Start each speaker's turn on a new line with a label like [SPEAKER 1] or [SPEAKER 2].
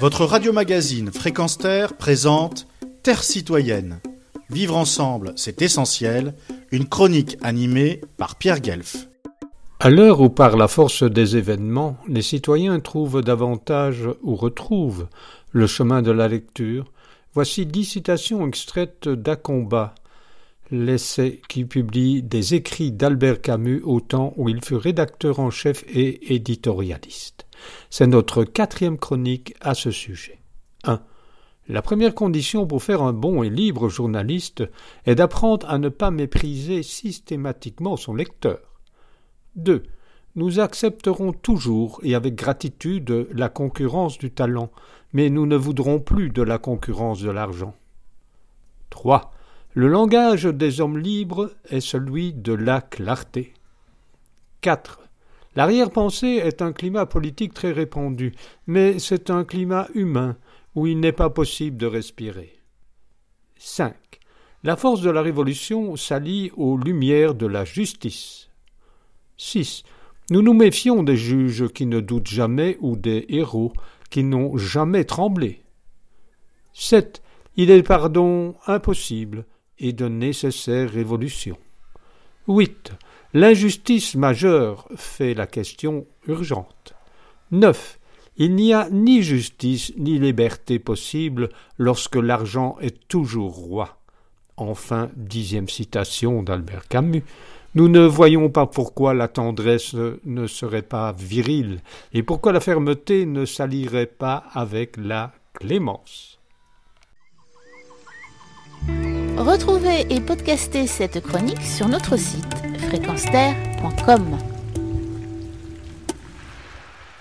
[SPEAKER 1] Votre radio-magazine Fréquence Terre présente Terre citoyenne. Vivre ensemble, c'est essentiel. Une chronique animée par Pierre Guelf.
[SPEAKER 2] À l'heure où, par la force des événements, les citoyens trouvent davantage ou retrouvent le chemin de la lecture, voici dix citations extraites d'Acombat, l'essai qui publie des écrits d'Albert Camus au temps où il fut rédacteur en chef et éditorialiste. C'est notre quatrième chronique à ce sujet. 1. La première condition pour faire un bon et libre journaliste est d'apprendre à ne pas mépriser systématiquement son lecteur. 2. Nous accepterons toujours et avec gratitude la concurrence du talent, mais nous ne voudrons plus de la concurrence de l'argent. 3. Le langage des hommes libres est celui de la clarté. 4. L'arrière-pensée est un climat politique très répandu, mais c'est un climat humain où il n'est pas possible de respirer. 5. La force de la révolution s'allie aux lumières de la justice. 6. Nous nous méfions des juges qui ne doutent jamais ou des héros qui n'ont jamais tremblé. 7. Il est pardon impossible et de nécessaires révolutions. 8. L'injustice majeure fait la question urgente. 9. Il n'y a ni justice ni liberté possible lorsque l'argent est toujours roi. Enfin, dixième citation d'Albert Camus. Nous ne voyons pas pourquoi la tendresse ne serait pas virile et pourquoi la fermeté ne s'allierait pas avec la clémence.
[SPEAKER 3] Retrouvez et podcastez cette chronique sur notre site fréquence